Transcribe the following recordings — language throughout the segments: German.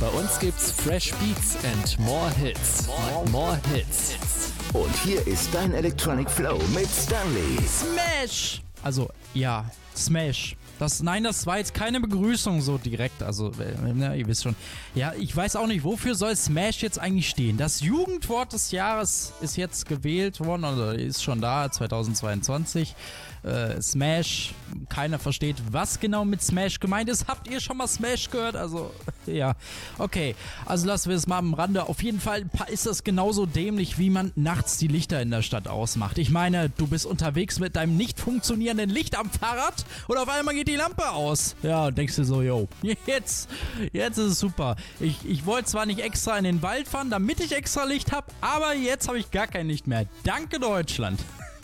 Bei uns gibt's Fresh Beats and more Hits. More, more Hits. Und hier ist dein Electronic Flow mit Stanley. Smash! Also, ja, Smash. Das, nein, das war jetzt keine Begrüßung so direkt. Also, äh, na, ihr wisst schon. Ja, ich weiß auch nicht, wofür soll Smash jetzt eigentlich stehen? Das Jugendwort des Jahres ist jetzt gewählt worden, oder ist schon da, 2022 äh, Smash. Keiner versteht, was genau mit Smash gemeint ist. Habt ihr schon mal Smash gehört? Also, ja. Okay, also lassen wir es mal am Rande. Auf jeden Fall ist das genauso dämlich, wie man nachts die Lichter in der Stadt ausmacht. Ich meine, du bist unterwegs mit deinem nicht funktionierenden Licht am Fahrrad und auf einmal geht die Lampe aus. Ja, und denkst du so, yo, jetzt, jetzt ist es super. Ich, ich wollte zwar nicht extra in den Wald fahren, damit ich extra Licht habe, aber jetzt habe ich gar kein Licht mehr. Danke, Deutschland.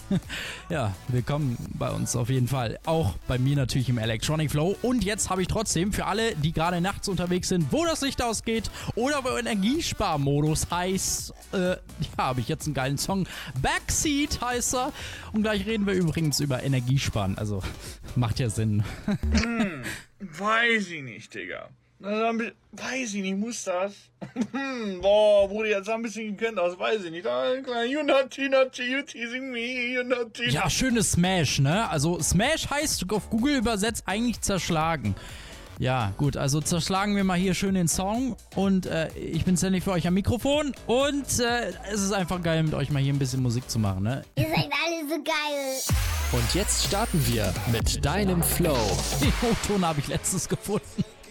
ja, willkommen bei uns auf jeden Fall. Auch bei mir natürlich im Electronic Flow. Und jetzt habe ich trotzdem für alle, die gerade nachts unterwegs sind, wo das Licht ausgeht oder wo Energiesparmodus heißt, äh, ja, habe ich jetzt einen geilen Song. Backseat heißt er. Und gleich reden wir übrigens über Energiesparen. Also macht ja Sinn. hm, weiß ich nicht, Digga. Weiß ich nicht, muss das? Hm, boah, wurde jetzt ein bisschen gekannt aus, weiß ich nicht. You naughty, naughty, you teasing me, you naughty. Ja, schönes Smash, ne? Also Smash heißt auf Google übersetzt eigentlich zerschlagen. Ja, gut, also zerschlagen wir mal hier schön den Song und äh, ich bin ständig für euch am Mikrofon und äh, es ist einfach geil, mit euch mal hier ein bisschen Musik zu machen, ne? Ihr seid alle so geil. Und jetzt starten wir mit deinem Flow. Den O-Ton habe ich letztens gefunden.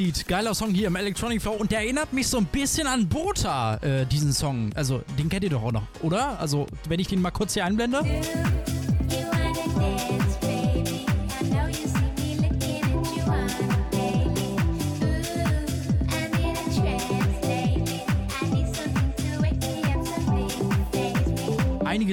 Backseat, geiler Song hier im Electronic Flow und der erinnert mich so ein bisschen an Bota, äh, diesen Song. Also, den kennt ihr doch auch noch, oder? Also, wenn ich den mal kurz hier einblende. Einige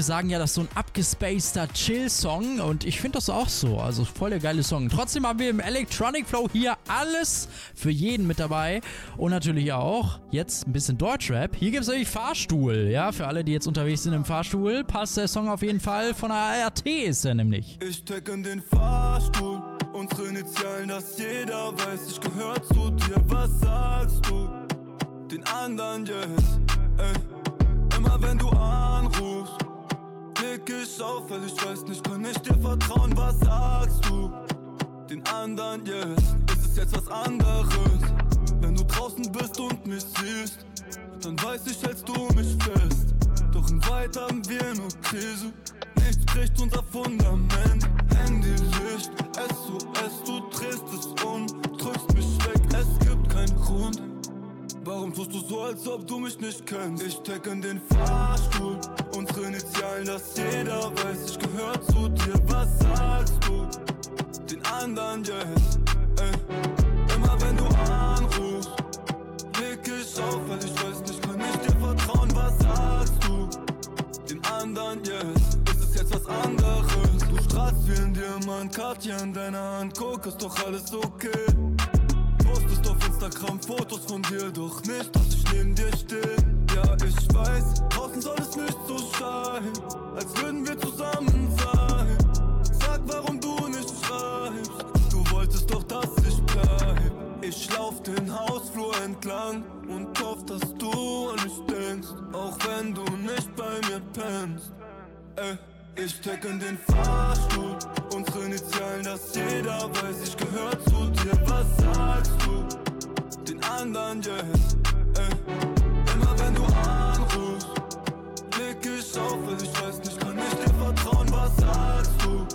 sagen ja, das ist so ein abgespaceter Chill-Song und ich finde das auch so. Also voll der geile Song. Trotzdem haben wir im Electronic Flow hier alles für jeden mit dabei und natürlich auch jetzt ein bisschen Deutschrap. Hier gibt es natürlich Fahrstuhl. Ja, für alle, die jetzt unterwegs sind im Fahrstuhl, passt der Song auf jeden Fall. Von der ART ist er nämlich. Ich steck in den Fahrstuhl, unsere Initialen, dass jeder weiß, ich gehör zu dir. Was sagst du? Den anderen yes, ey. Immer wenn du anrufst, klick ich auf, weil ich weiß nicht, kann ich dir vertrauen. Was sagst du? Den anderen yes, ist es jetzt was anderes? Wenn du draußen bist und mich siehst, dann weiß ich, hältst du mich fest. Doch in weit haben wir nur Krise. Nichts bricht unser Fundament. Handylicht, SOS, du drehst es um, Warum tust du so, als ob du mich nicht kennst? Ich steck in den Fahrstuhl, unsere Initialen, dass jeder weiß, ich gehör zu dir. Was sagst du? Den anderen yes, ey. Immer wenn du anrufst, blick ich auf, weil ich weiß nicht, kann ich dir vertrauen. Was sagst du? Den anderen yes, ist es jetzt was anderes? Du strahlst wie ein Diamant, Katja in deiner Hand, guck, ist doch alles okay. Postest auf Instagram Fotos von dir, doch nicht, dass ich neben dir stehe. Ja, ich weiß, draußen soll es nicht so scheinen, als würden wir zusammen sein. Sag, warum du nicht schreibst. Du wolltest doch, dass ich bleib. Ich lauf den Hausflur entlang und hoff, dass du an mich denkst, auch wenn du nicht bei mir pennst. Ey. Ich steck in den Fahrstuhl, unsere Initialen, dass jeder weiß, ich gehör zu dir. Was sagst du? Den anderen yes. Immer wenn du anrufst, blick ich auf, weil ich weiß nicht, kann ich dir vertrauen. Was sagst du?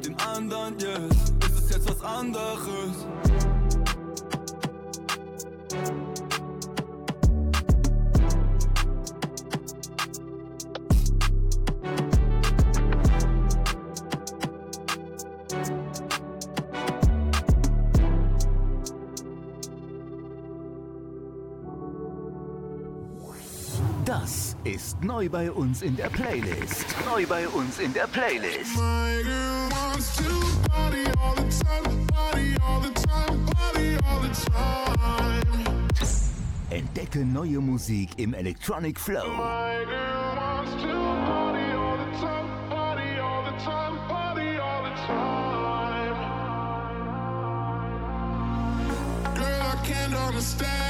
Den anderen yes, ist es jetzt was anderes? Neu bei uns in der Playlist. Neu bei uns in der Playlist. My girl wants to party all the time, party all the time, party all the time. Entdecke neue Musik im Electronic Flow. My girl wants to party all the time, party all the time, party all the time. Girl, I can't understand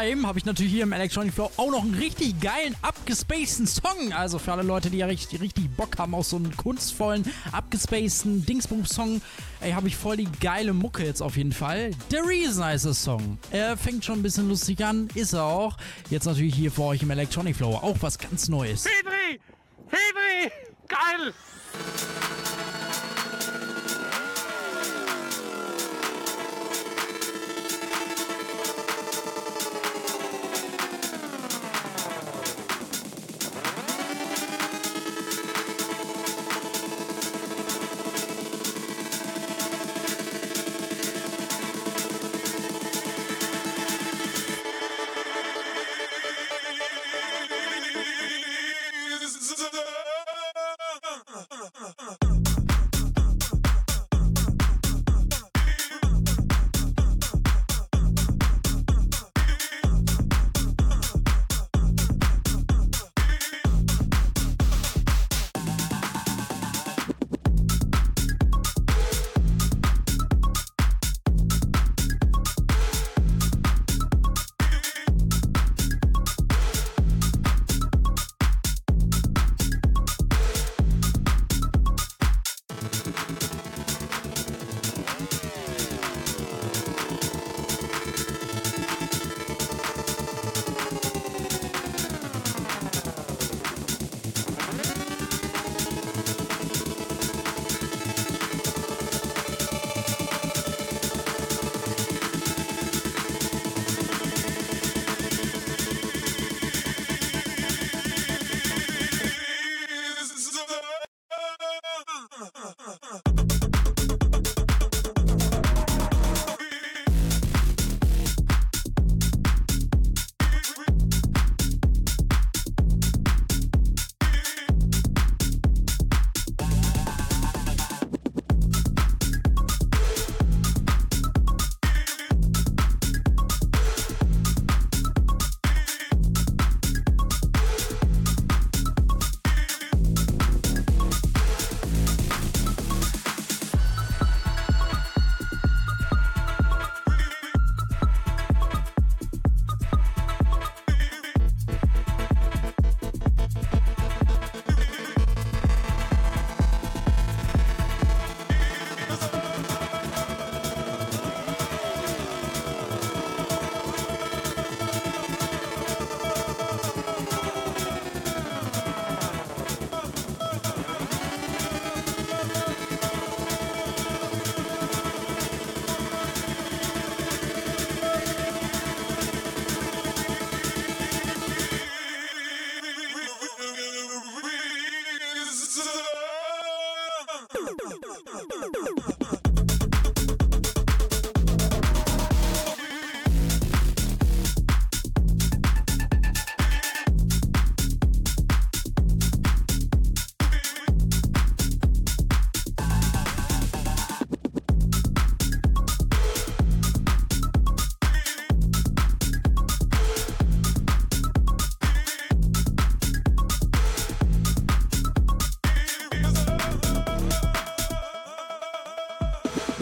Time habe ich natürlich hier im Electronic Flow auch noch einen richtig geilen, abgespaceden Song. Also für alle Leute, die ja richtig, richtig Bock haben auf so einen kunstvollen, abgespaceden Dingsbums-Song, ey, habe ich voll die geile Mucke jetzt auf jeden Fall. The Reason heißt das Song. Er fängt schon ein bisschen lustig an, ist er auch. Jetzt natürlich hier für euch im Electronic Flow auch was ganz Neues. Fedri! Fedri! Geil!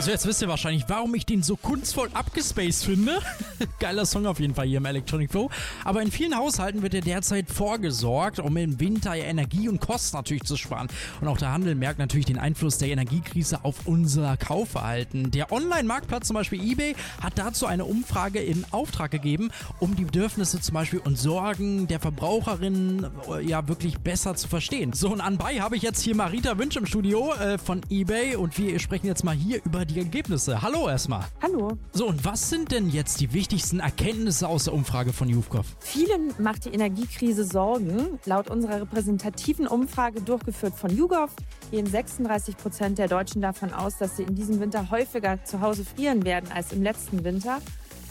Also jetzt wisst ihr wahrscheinlich, warum ich den so kunstvoll abgespaced finde. Geiler Song auf jeden Fall hier im Electronic Flow. Aber in vielen Haushalten wird ja derzeit vorgesorgt, um im Winter Energie und Kosten natürlich zu sparen. Und auch der Handel merkt natürlich den Einfluss der Energiekrise auf unser Kaufverhalten. Der Online-Marktplatz zum Beispiel eBay hat dazu eine Umfrage in Auftrag gegeben, um die Bedürfnisse zum Beispiel und Sorgen der Verbraucherinnen äh, ja wirklich besser zu verstehen. So und anbei habe ich jetzt hier Marita Wünsch im Studio äh, von eBay und wir sprechen jetzt mal hier über die Ergebnisse. Hallo erstmal. Hallo. So und was sind denn jetzt die wichtigsten Erkenntnisse aus der Umfrage von Jufkov? Vielen macht die Energiekrise Sorgen. Laut unserer repräsentativen Umfrage, durchgeführt von YouGov, gehen 36 Prozent der Deutschen davon aus, dass sie in diesem Winter häufiger zu Hause frieren werden als im letzten Winter.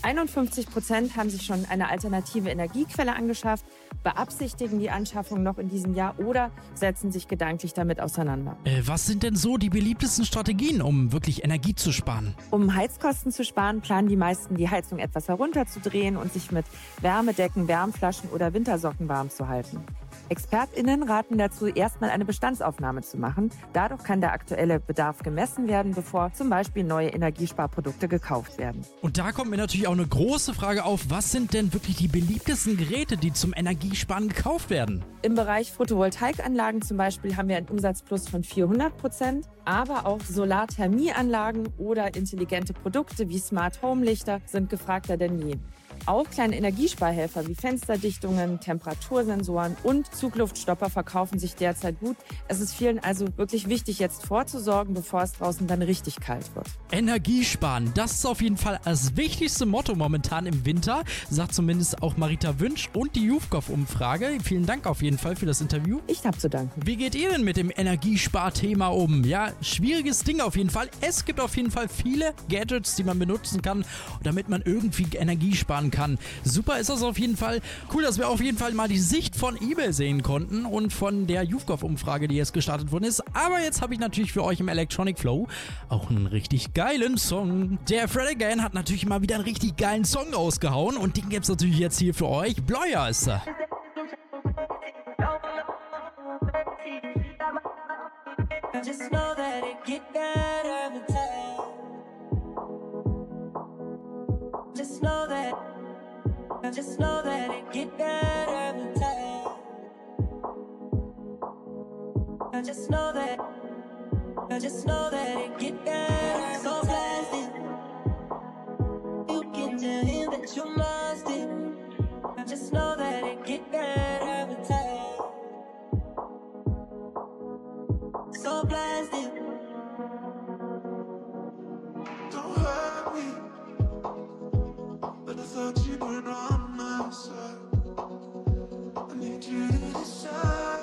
51 Prozent haben sich schon eine alternative Energiequelle angeschafft, beabsichtigen die Anschaffung noch in diesem Jahr oder setzen sich gedanklich damit auseinander. Äh, was sind denn so die beliebtesten Strategien, um wirklich Energie zu sparen? Um Heizkosten zu sparen, planen die meisten, die Heizung etwas herunterzudrehen und sich mit Wärmedecken, Wärmflaschen oder Wintersocken warm zu halten. ExpertInnen raten dazu, erstmal eine Bestandsaufnahme zu machen. Dadurch kann der aktuelle Bedarf gemessen werden, bevor zum Beispiel neue Energiesparprodukte gekauft werden. Und da kommt mir natürlich auch eine große Frage auf, was sind denn wirklich die beliebtesten Geräte, die zum Energiesparen gekauft werden? Im Bereich Photovoltaikanlagen zum Beispiel haben wir einen Umsatzplus von 400 Prozent, aber auch Solarthermieanlagen oder intelligente Produkte wie Smart Home Lichter sind gefragter denn je. Auch kleine Energiesparhelfer wie Fensterdichtungen, Temperatursensoren und Zugluftstopper verkaufen sich derzeit gut. Es ist vielen also wirklich wichtig, jetzt vorzusorgen, bevor es draußen dann richtig kalt wird. Energiesparen, das ist auf jeden Fall das wichtigste Motto momentan im Winter, sagt zumindest auch Marita Wünsch und die Jufkov-Umfrage. Vielen Dank auf jeden Fall für das Interview. Ich habe zu danken. Wie geht ihr denn mit dem Energiesparthema um? Ja, schwieriges Ding auf jeden Fall. Es gibt auf jeden Fall viele Gadgets, die man benutzen kann, damit man irgendwie Energie sparen kann. Super ist das auf jeden Fall. Cool, dass wir auf jeden Fall mal die Sicht von eBay sehen konnten und von der Jufkov-Umfrage, die jetzt gestartet worden ist. Aber jetzt habe ich natürlich für euch im Electronic Flow auch einen richtig geilen Song. Der Fred Again hat natürlich mal wieder einen richtig geilen Song rausgehauen und den gibt es natürlich jetzt hier für euch. Bleuer ist er. Just know that it get better Just know that it get better with time. I just know that. I just know that it get better. So blasted. You can tell him that you lost it. I just know that it get better with time. So blasted. Don't hurt me. But I thought you were on I need you to decide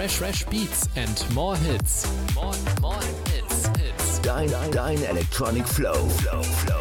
Fresh, fresh beats and more hits. More, more hits, hits. Dein, dein Electronic Flow. Flow, Flow.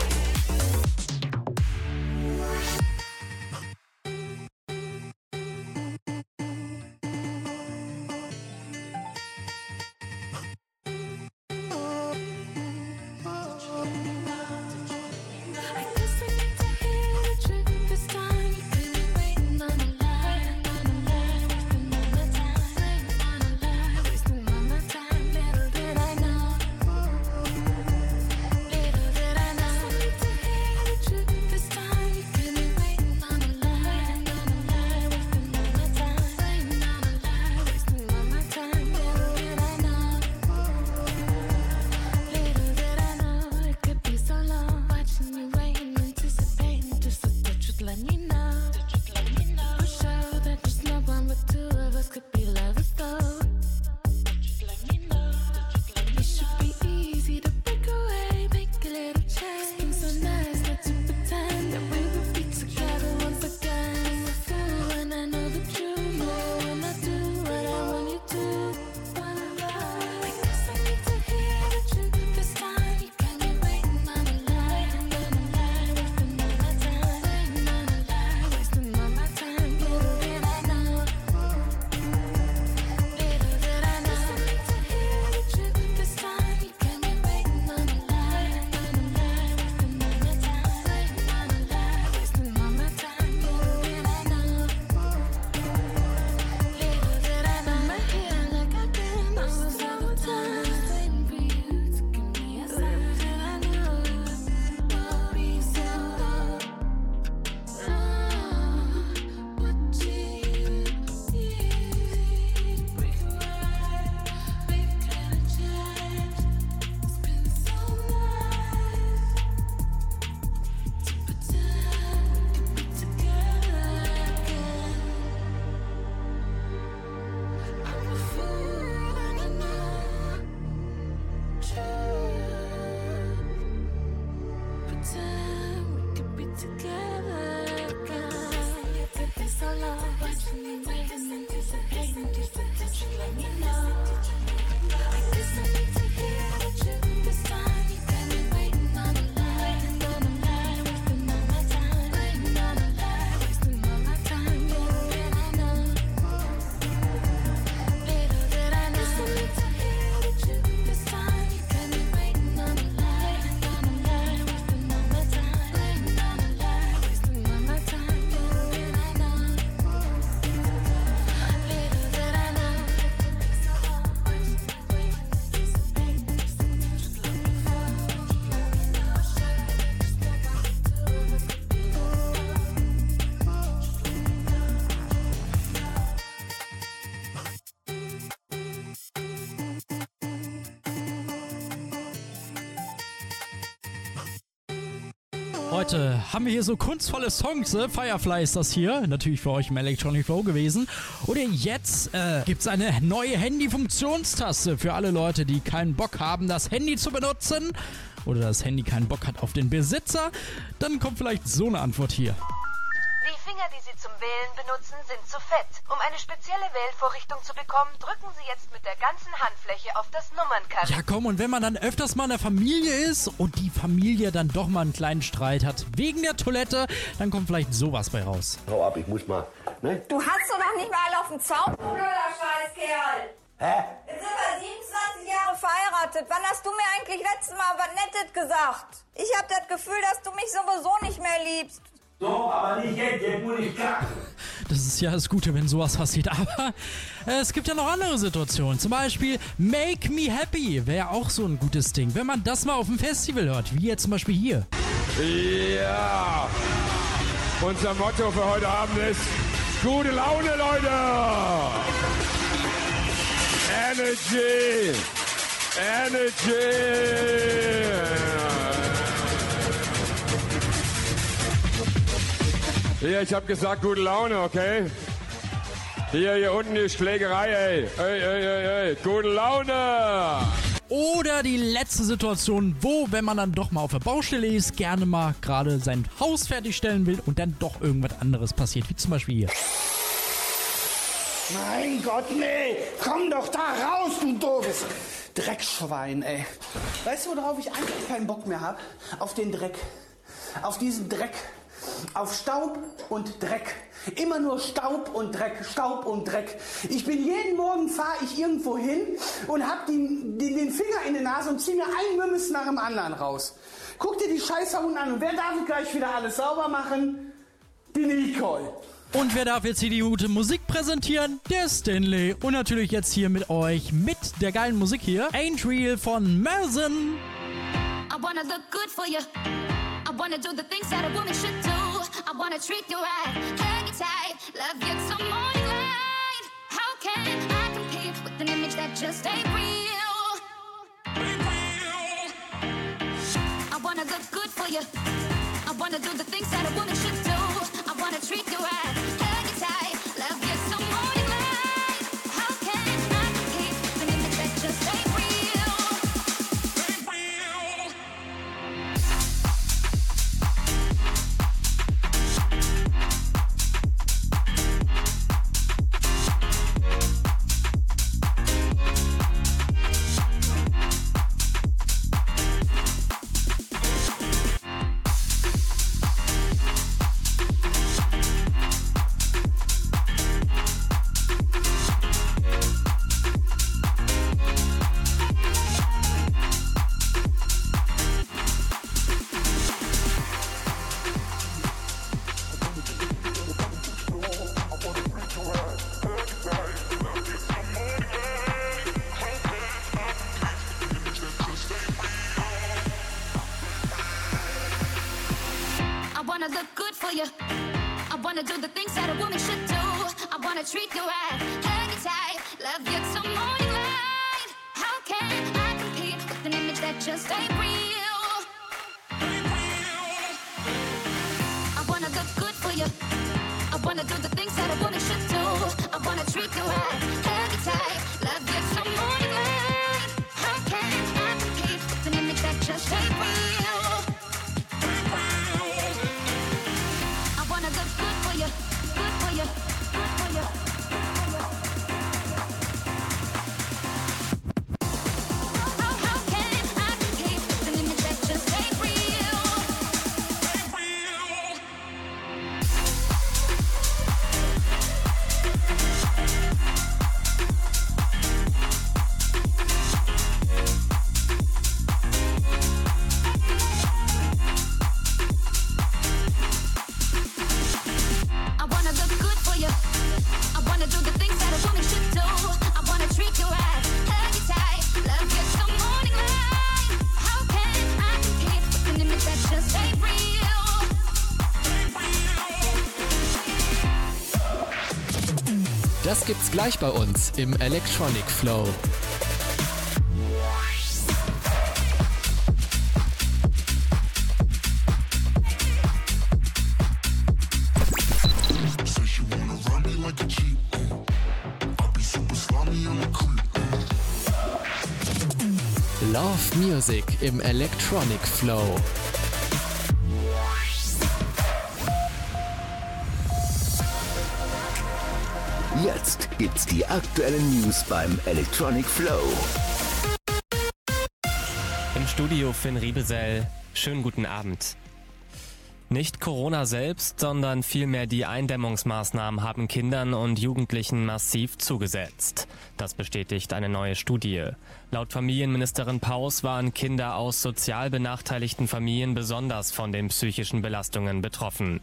Heute haben wir hier so kunstvolle Songs. Ne? Firefly ist das hier. Natürlich für euch im Electronic Flow gewesen. Oder jetzt äh, gibt es eine neue Handy-Funktionstaste für alle Leute, die keinen Bock haben, das Handy zu benutzen. Oder das Handy keinen Bock hat auf den Besitzer. Dann kommt vielleicht so eine Antwort hier. Wählen benutzen, sind zu fett. Um eine spezielle Wählvorrichtung zu bekommen, drücken Sie jetzt mit der ganzen Handfläche auf das Nummernkabel. Ja, komm, und wenn man dann öfters mal in der Familie ist und die Familie dann doch mal einen kleinen Streit hat wegen der Toilette, dann kommt vielleicht sowas bei raus. Hau ab, ich muss mal. Ne? Du hast doch noch nicht mal alle auf dem Zaun, du blöder Scheißkerl. Hä? Jetzt sind wir 27 Jahre verheiratet. Wann hast du mir eigentlich letztes Mal was Nettes gesagt? Ich hab das Gefühl, dass du mich sowieso nicht mehr liebst. So, aber nicht jetzt, jetzt muss ich klagen. Das ist ja das Gute, wenn sowas passiert. Aber es gibt ja noch andere Situationen. Zum Beispiel Make Me Happy wäre auch so ein gutes Ding. Wenn man das mal auf dem Festival hört, wie jetzt zum Beispiel hier. Ja! Unser Motto für heute Abend ist gute Laune, Leute! Energy! Energy! Hier, ich hab gesagt, gute Laune, okay? Hier, hier unten die Schlägerei, ey. Ey, ey, ey, ey. Gute Laune! Oder die letzte Situation, wo, wenn man dann doch mal auf der Baustelle ist, gerne mal gerade sein Haus fertigstellen will und dann doch irgendwas anderes passiert, wie zum Beispiel hier. Mein Gott, nee! Komm doch da raus, du doofes Dreckschwein, ey. Weißt du, worauf ich eigentlich keinen Bock mehr hab? Auf den Dreck. Auf diesen Dreck. Auf Staub und Dreck. Immer nur Staub und Dreck, Staub und Dreck. Ich bin jeden Morgen fahre ich irgendwo hin und hab den, den, den Finger in der Nase und zieh mir ein Mümmes nach dem anderen raus. Guck dir die Scheiße unten an und wer darf gleich wieder alles sauber machen? Die Nicole. Und wer darf jetzt hier die gute Musik präsentieren? Der Stanley. Und natürlich jetzt hier mit euch, mit der geilen Musik hier, Ain't Real von Melson. I wanna look good for you. I wanna do the things that a woman should do. I wanna treat you right, hang you tight, love you some more right. How can I compete with an image that just ain't real? I wanna look good for you. I wanna do the things that a woman should do. I wanna treat you right, Gleich bei uns im Electronic Flow. Love Music im Electronic Flow. Die aktuellen News beim Electronic Flow. Im Studio Finn Riebesell. Schönen guten Abend. Nicht Corona selbst, sondern vielmehr die Eindämmungsmaßnahmen haben Kindern und Jugendlichen massiv zugesetzt. Das bestätigt eine neue Studie. Laut Familienministerin Paus waren Kinder aus sozial benachteiligten Familien besonders von den psychischen Belastungen betroffen.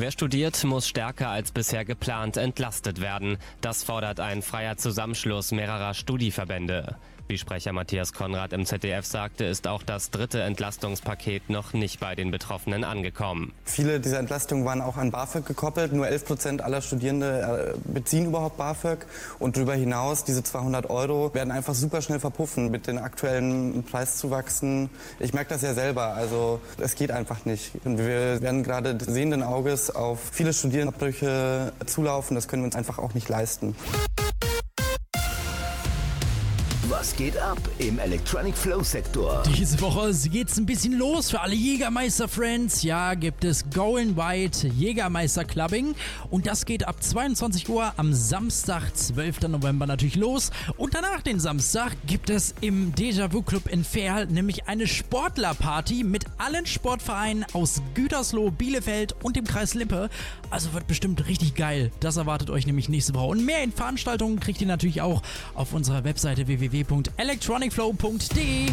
Wer studiert, muss stärker als bisher geplant entlastet werden. Das fordert ein freier Zusammenschluss mehrerer Studieverbände. Wie Sprecher Matthias Konrad im ZDF sagte, ist auch das dritte Entlastungspaket noch nicht bei den Betroffenen angekommen. Viele dieser Entlastungen waren auch an BAföG gekoppelt. Nur 11 Prozent aller Studierende äh, beziehen überhaupt BAföG. Und darüber hinaus, diese 200 Euro werden einfach super schnell verpuffen mit den aktuellen Preiszuwachsen. Ich merke das ja selber. Also es geht einfach nicht. Und wir werden gerade sehenden Auges auf viele Studierendenabbrüche zulaufen. Das können wir uns einfach auch nicht leisten. Geht ab im Electronic Flow Sektor? Diese Woche geht's ein bisschen los für alle Jägermeister-Friends. Ja, gibt es Going White Jägermeister Clubbing. Und das geht ab 22 Uhr am Samstag, 12. November natürlich los. Und danach den Samstag gibt es im Déjà-vu Club in Verl nämlich eine Sportlerparty mit allen Sportvereinen aus Gütersloh, Bielefeld und dem Kreis Lippe. Also wird bestimmt richtig geil. Das erwartet euch nämlich nächste Woche. Und mehr in Veranstaltungen kriegt ihr natürlich auch auf unserer Webseite www.electronicflow.de.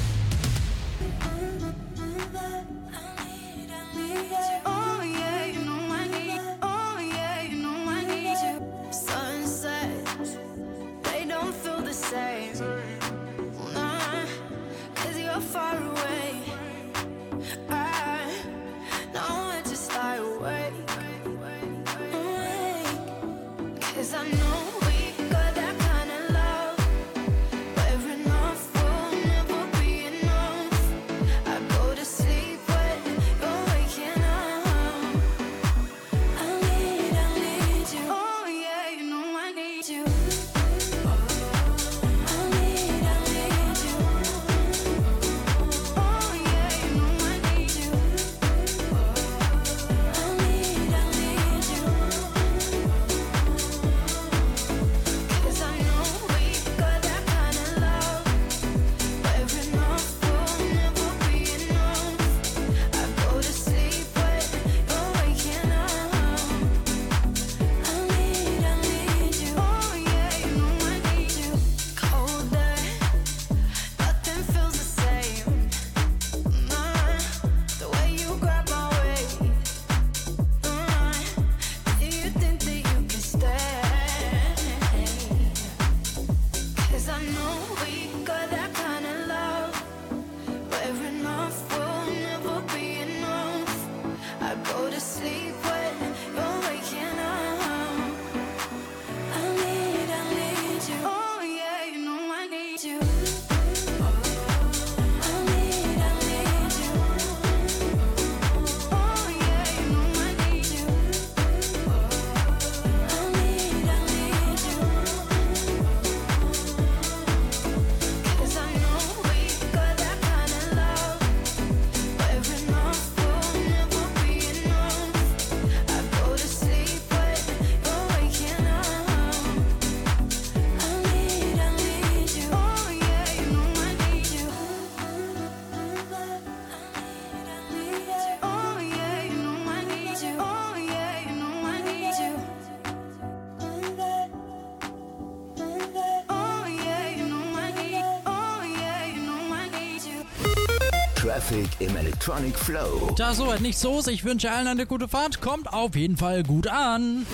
Traffic im Electronic Flow. Da ist soweit nichts los. Ich wünsche allen eine gute Fahrt. Kommt auf jeden Fall gut an.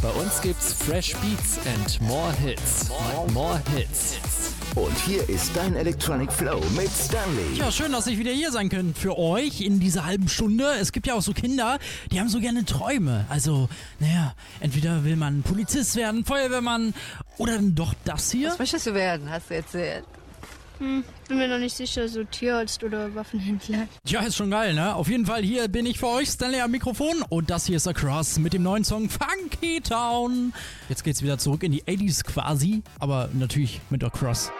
Bei uns gibt's Fresh Beats and more Hits. More, more Hits. Und hier ist dein Electronic Flow mit Stanley. Ja, schön, dass ich wieder hier sein kann für euch in dieser halben Stunde. Es gibt ja auch so Kinder, die haben so gerne Träume. Also, naja, entweder will man Polizist werden, Feuerwehrmann oder dann doch das hier. Was möchtest du werden, hast du erzählt? Hm, bin mir noch nicht sicher, so Tierarzt oder Waffenhändler. Ja, ist schon geil, ne? Auf jeden Fall, hier bin ich für euch, Stanley am Mikrofon. Und das hier ist Across mit dem neuen Song Funky Town. Jetzt geht's wieder zurück in die 80s quasi, aber natürlich mit Across. So,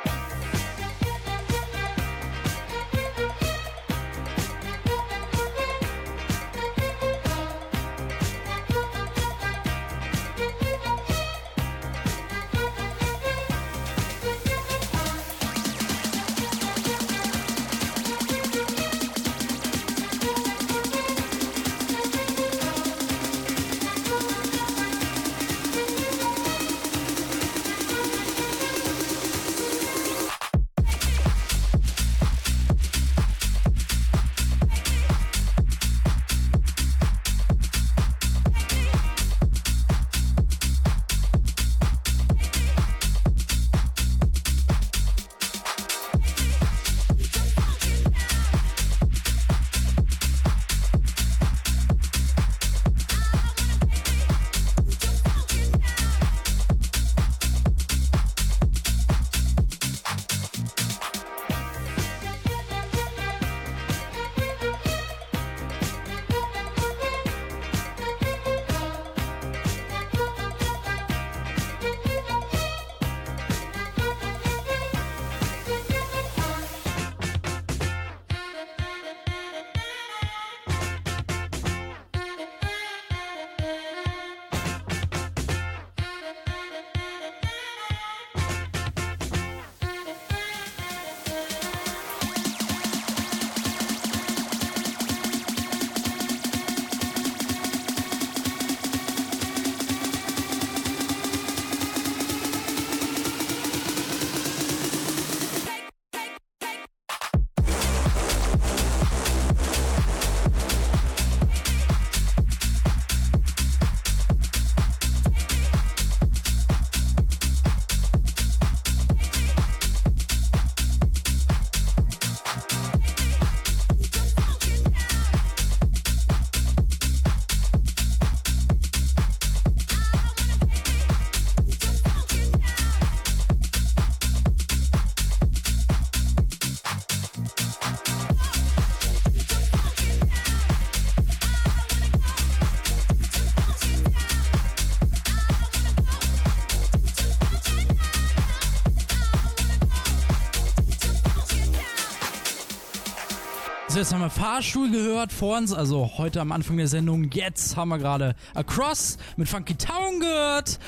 jetzt haben wir Fahrstuhl gehört vor uns, also heute am Anfang der Sendung. Jetzt haben wir gerade Across mit Funky Town gehört.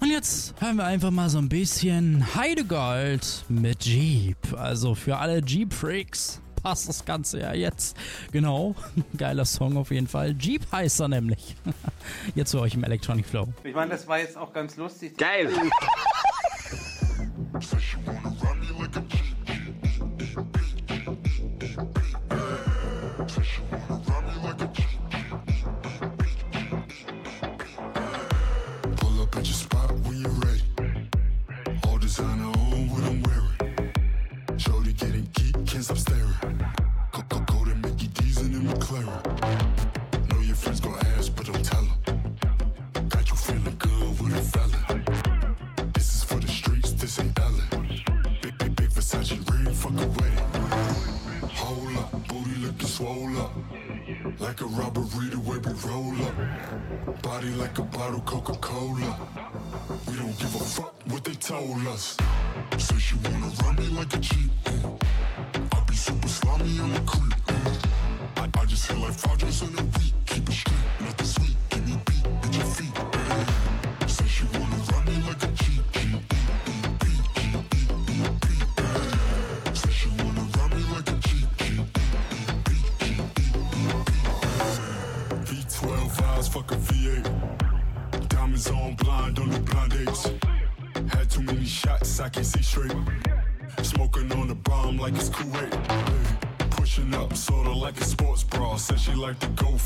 Und jetzt hören wir einfach mal so ein bisschen Heidegold mit Jeep. Also für alle Jeep-Freaks passt das Ganze ja jetzt. Genau, geiler Song auf jeden Fall. Jeep heißt er nämlich. Jetzt für euch im Electronic Flow. Ich meine, das war jetzt auch ganz lustig. Geil.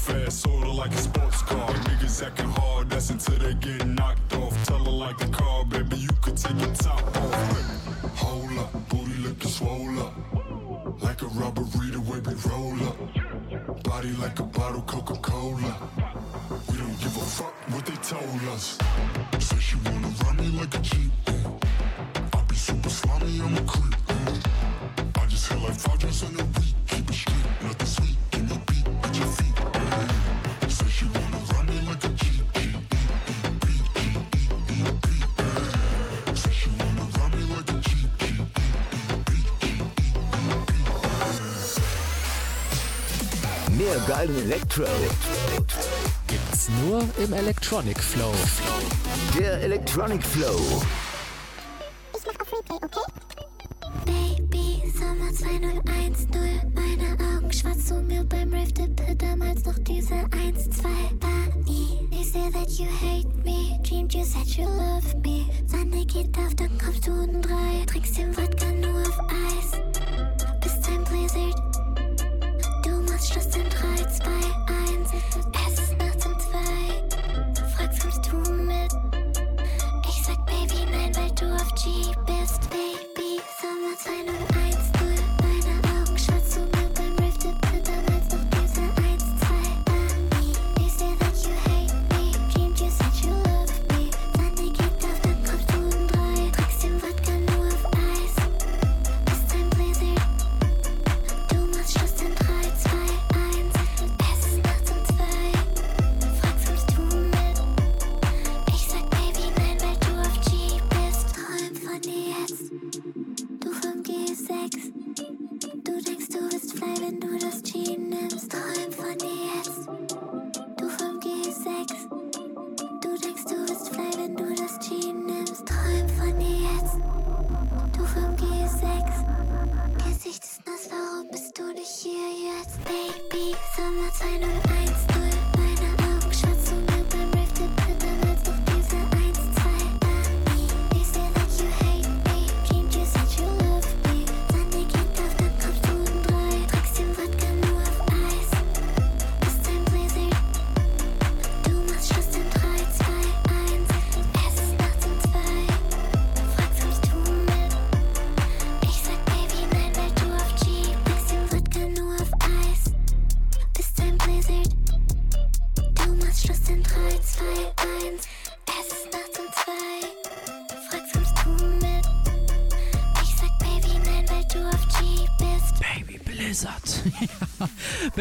fast, sorta like a sports car. Niggas acting hard, that's until they get knocked off. Tell her like a car, baby, you could take your top off. Hold up, booty looking swole up. Like a robbery, the way we roll up. Body like a bottle Coca-Cola. We don't give a fuck what they told us. Say she wanna run me like a Jeep. I be super slimy, I'm a creep. just hit like five drinks in a week. Keep it straight, nothing sweet. Mehr geilen Elektro. Gibt's nur im Electronic Flow. Der Electronic Flow.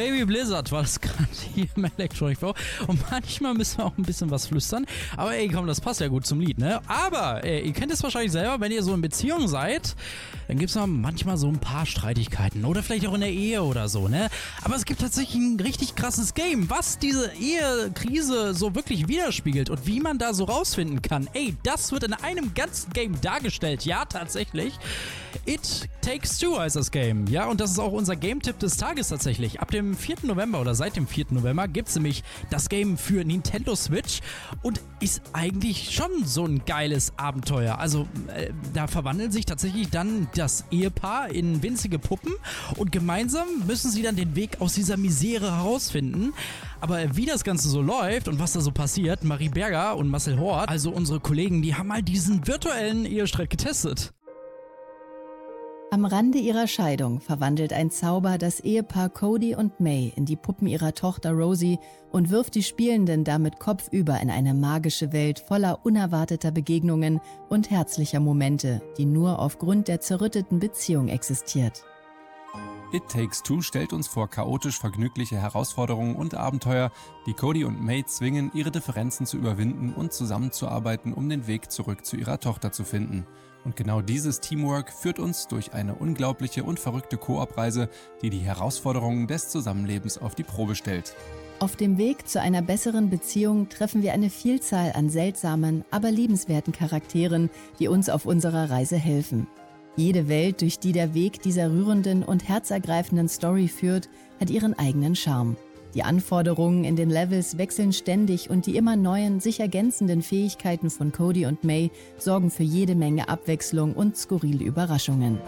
Baby Blizzard war das gerade hier im Electronic Flow. Und manchmal müssen wir auch ein bisschen was flüstern. Aber ey, komm, das passt ja gut zum Lied, ne? Aber ey, ihr kennt es wahrscheinlich selber, wenn ihr so in Beziehung seid, dann gibt es manchmal so ein paar Streitigkeiten. Oder vielleicht auch in der Ehe oder so, ne? Aber es gibt tatsächlich ein richtig krasses Game, was diese Ehekrise so wirklich widerspiegelt und wie man da so rausfinden kann. Ey, das wird in einem ganzen Game dargestellt. Ja, tatsächlich. It Takes Two heißt das Game. Ja, und das ist auch unser Game-Tipp des Tages tatsächlich. Ab dem 4. November oder seit dem 4. November gibt es nämlich das Game für Nintendo Switch und ist eigentlich schon so ein geiles Abenteuer. Also, äh, da verwandelt sich tatsächlich dann das Ehepaar in winzige Puppen und gemeinsam müssen sie dann den Weg aus dieser Misere herausfinden. Aber wie das Ganze so läuft und was da so passiert, Marie Berger und Marcel Hort, also unsere Kollegen, die haben mal diesen virtuellen Ehestreit getestet. Am Rande ihrer Scheidung verwandelt ein Zauber das Ehepaar Cody und May in die Puppen ihrer Tochter Rosie und wirft die Spielenden damit kopfüber in eine magische Welt voller unerwarteter Begegnungen und herzlicher Momente, die nur aufgrund der zerrütteten Beziehung existiert. It Takes Two stellt uns vor chaotisch vergnügliche Herausforderungen und Abenteuer, die Cody und May zwingen, ihre Differenzen zu überwinden und zusammenzuarbeiten, um den Weg zurück zu ihrer Tochter zu finden. Und genau dieses Teamwork führt uns durch eine unglaubliche und verrückte Koop-Reise, die die Herausforderungen des Zusammenlebens auf die Probe stellt. Auf dem Weg zu einer besseren Beziehung treffen wir eine Vielzahl an seltsamen, aber liebenswerten Charakteren, die uns auf unserer Reise helfen. Jede Welt, durch die der Weg dieser rührenden und herzergreifenden Story führt, hat ihren eigenen Charme. Die Anforderungen in den Levels wechseln ständig und die immer neuen, sich ergänzenden Fähigkeiten von Cody und May sorgen für jede Menge Abwechslung und skurrile Überraschungen.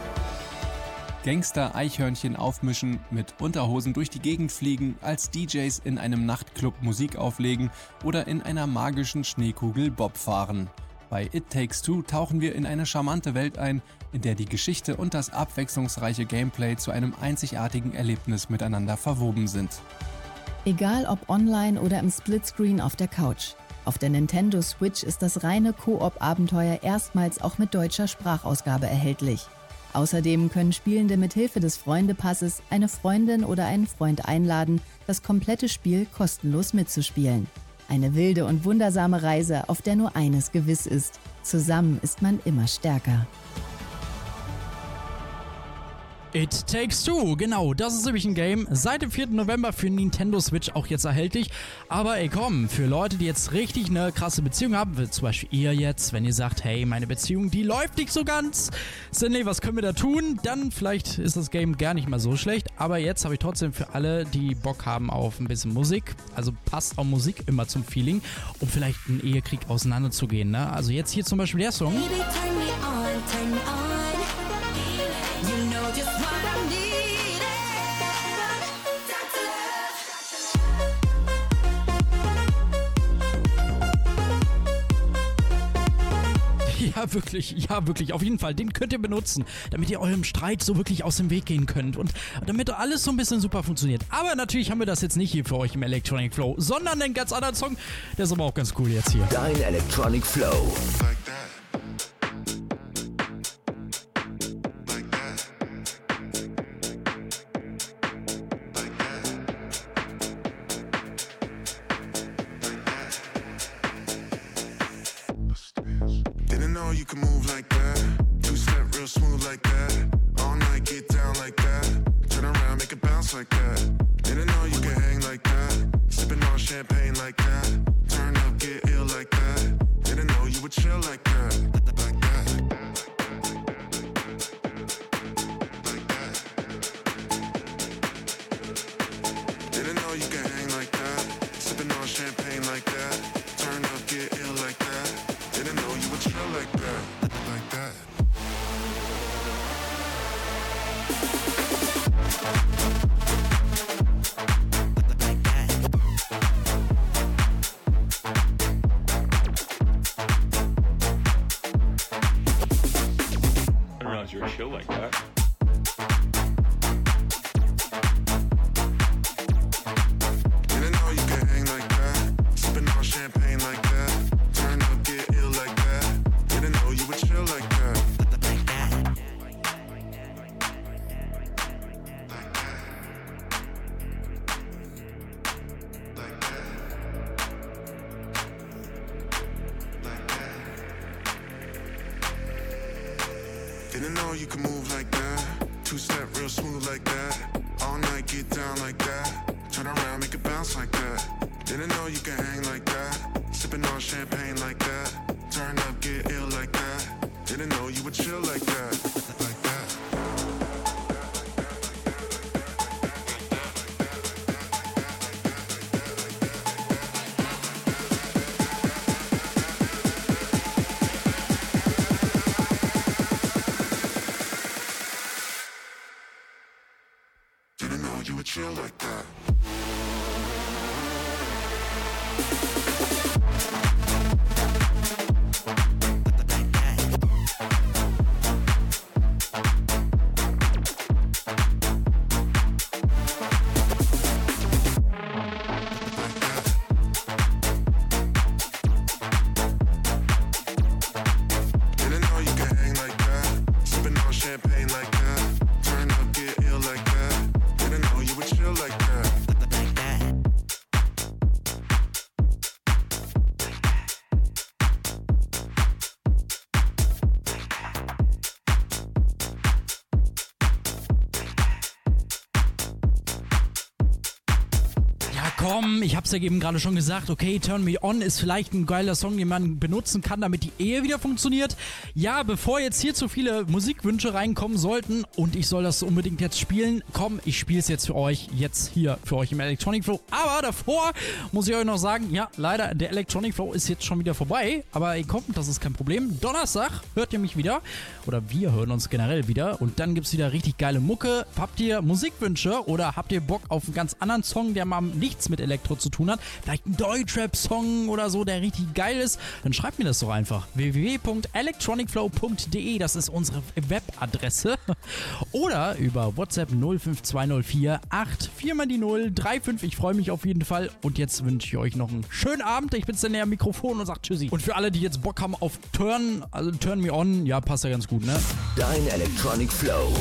Gangster Eichhörnchen aufmischen, mit Unterhosen durch die Gegend fliegen, als DJs in einem Nachtclub Musik auflegen oder in einer magischen Schneekugel Bob fahren. Bei It Takes Two tauchen wir in eine charmante Welt ein, in der die Geschichte und das abwechslungsreiche Gameplay zu einem einzigartigen Erlebnis miteinander verwoben sind. Egal ob online oder im Splitscreen auf der Couch. Auf der Nintendo Switch ist das reine Koop-Abenteuer erstmals auch mit deutscher Sprachausgabe erhältlich. Außerdem können Spielende mit Hilfe des Freundepasses eine Freundin oder einen Freund einladen, das komplette Spiel kostenlos mitzuspielen. Eine wilde und wundersame Reise, auf der nur eines gewiss ist. Zusammen ist man immer stärker. It Takes Two, genau, das ist nämlich ein Game. Seit dem 4. November für Nintendo Switch auch jetzt erhältlich. Aber ey komm, für Leute, die jetzt richtig eine krasse Beziehung haben, wie zum Beispiel ihr jetzt, wenn ihr sagt, hey, meine Beziehung, die läuft nicht so ganz. Stanley, was können wir da tun? Dann vielleicht ist das Game gar nicht mal so schlecht. Aber jetzt habe ich trotzdem für alle, die Bock haben auf ein bisschen Musik, also passt auch Musik immer zum Feeling, um vielleicht einen Ehekrieg auseinanderzugehen. Ne? Also jetzt hier zum Beispiel der Song. Baby, turn me on, turn me on. Ja, wirklich, ja, wirklich, auf jeden Fall. Den könnt ihr benutzen, damit ihr eurem Streit so wirklich aus dem Weg gehen könnt und damit alles so ein bisschen super funktioniert. Aber natürlich haben wir das jetzt nicht hier für euch im Electronic Flow, sondern einen ganz anderen Song. Der ist aber auch ganz cool jetzt hier. Dein Electronic Flow. Didn't you can move like that. Two step real smooth like that. All night get down like that. Turn around, make it bounce like that. Didn't know you could hang like that. Sipping on champagne like that. Turn up, get ill like that. Didn't know you would chill like that. ich habe es ja eben gerade schon gesagt, okay, Turn Me On ist vielleicht ein geiler Song, den man benutzen kann, damit die Ehe wieder funktioniert. Ja, bevor jetzt hier zu viele Musikwünsche reinkommen sollten und ich soll das unbedingt jetzt spielen, komm, ich spiele es jetzt für euch, jetzt hier für euch im Electronic Flow. Aber davor muss ich euch noch sagen, ja, leider, der Electronic Flow ist jetzt schon wieder vorbei, aber ihr kommt, das ist kein Problem. Donnerstag hört ihr mich wieder oder wir hören uns generell wieder und dann gibt es wieder richtig geile Mucke. Habt ihr Musikwünsche oder habt ihr Bock auf einen ganz anderen Song, der mal nichts mit Elektro Autor zu tun hat, vielleicht ein Deutschrap-Song oder so, der richtig geil ist, dann schreibt mir das doch einfach. www.electronicflow.de, das ist unsere Webadresse. Oder über WhatsApp 05204 8 mal die 035 Ich freue mich auf jeden Fall. Und jetzt wünsche ich euch noch einen schönen Abend. Ich bin dann näher am Mikrofon und sage Tschüssi. Und für alle, die jetzt Bock haben auf Turn, also Turn Me On, ja, passt ja ganz gut, ne? Dein Electronic Flow.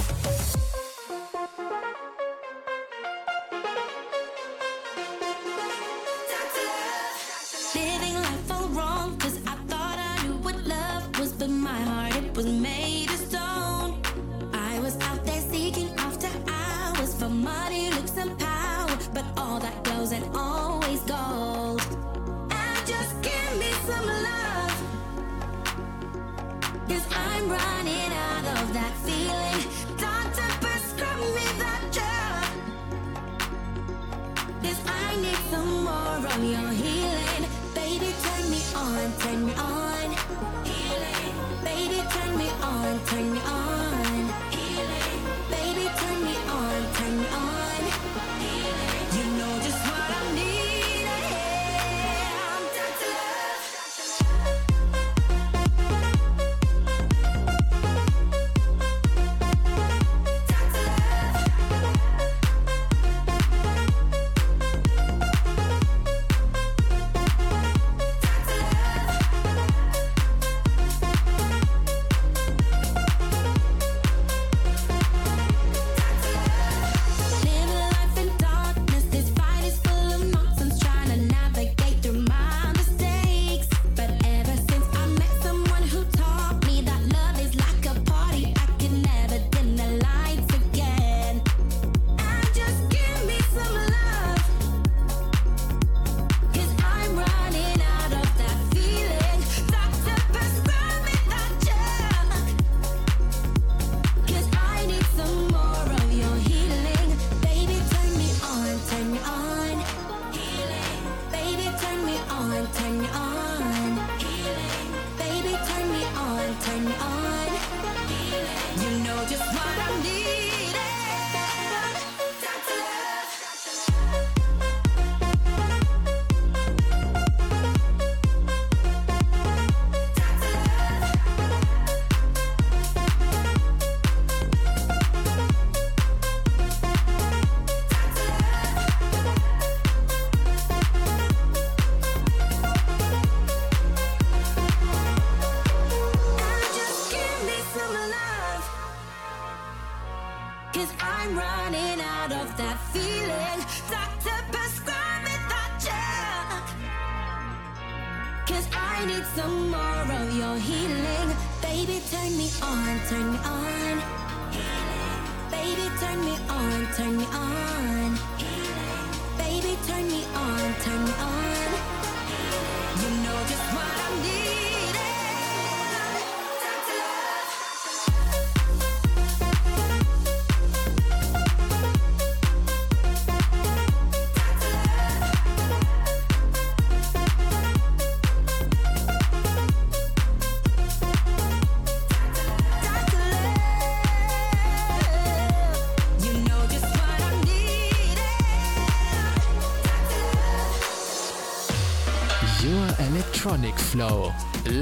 know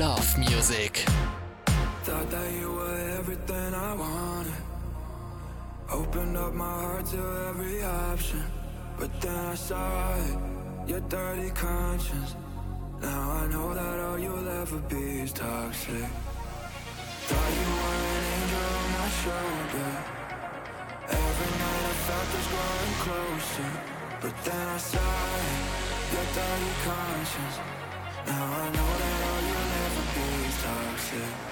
love music. Thought that you were everything I wanted. Opened up my heart to every option. But then I saw it, your dirty conscience. Now I know that all you'll ever be is toxic. Thought you were an angel on my shoulder. Every night I felt this growing closer. But then I saw it, your dirty conscience. Now I know that all you'll ever be is toxic.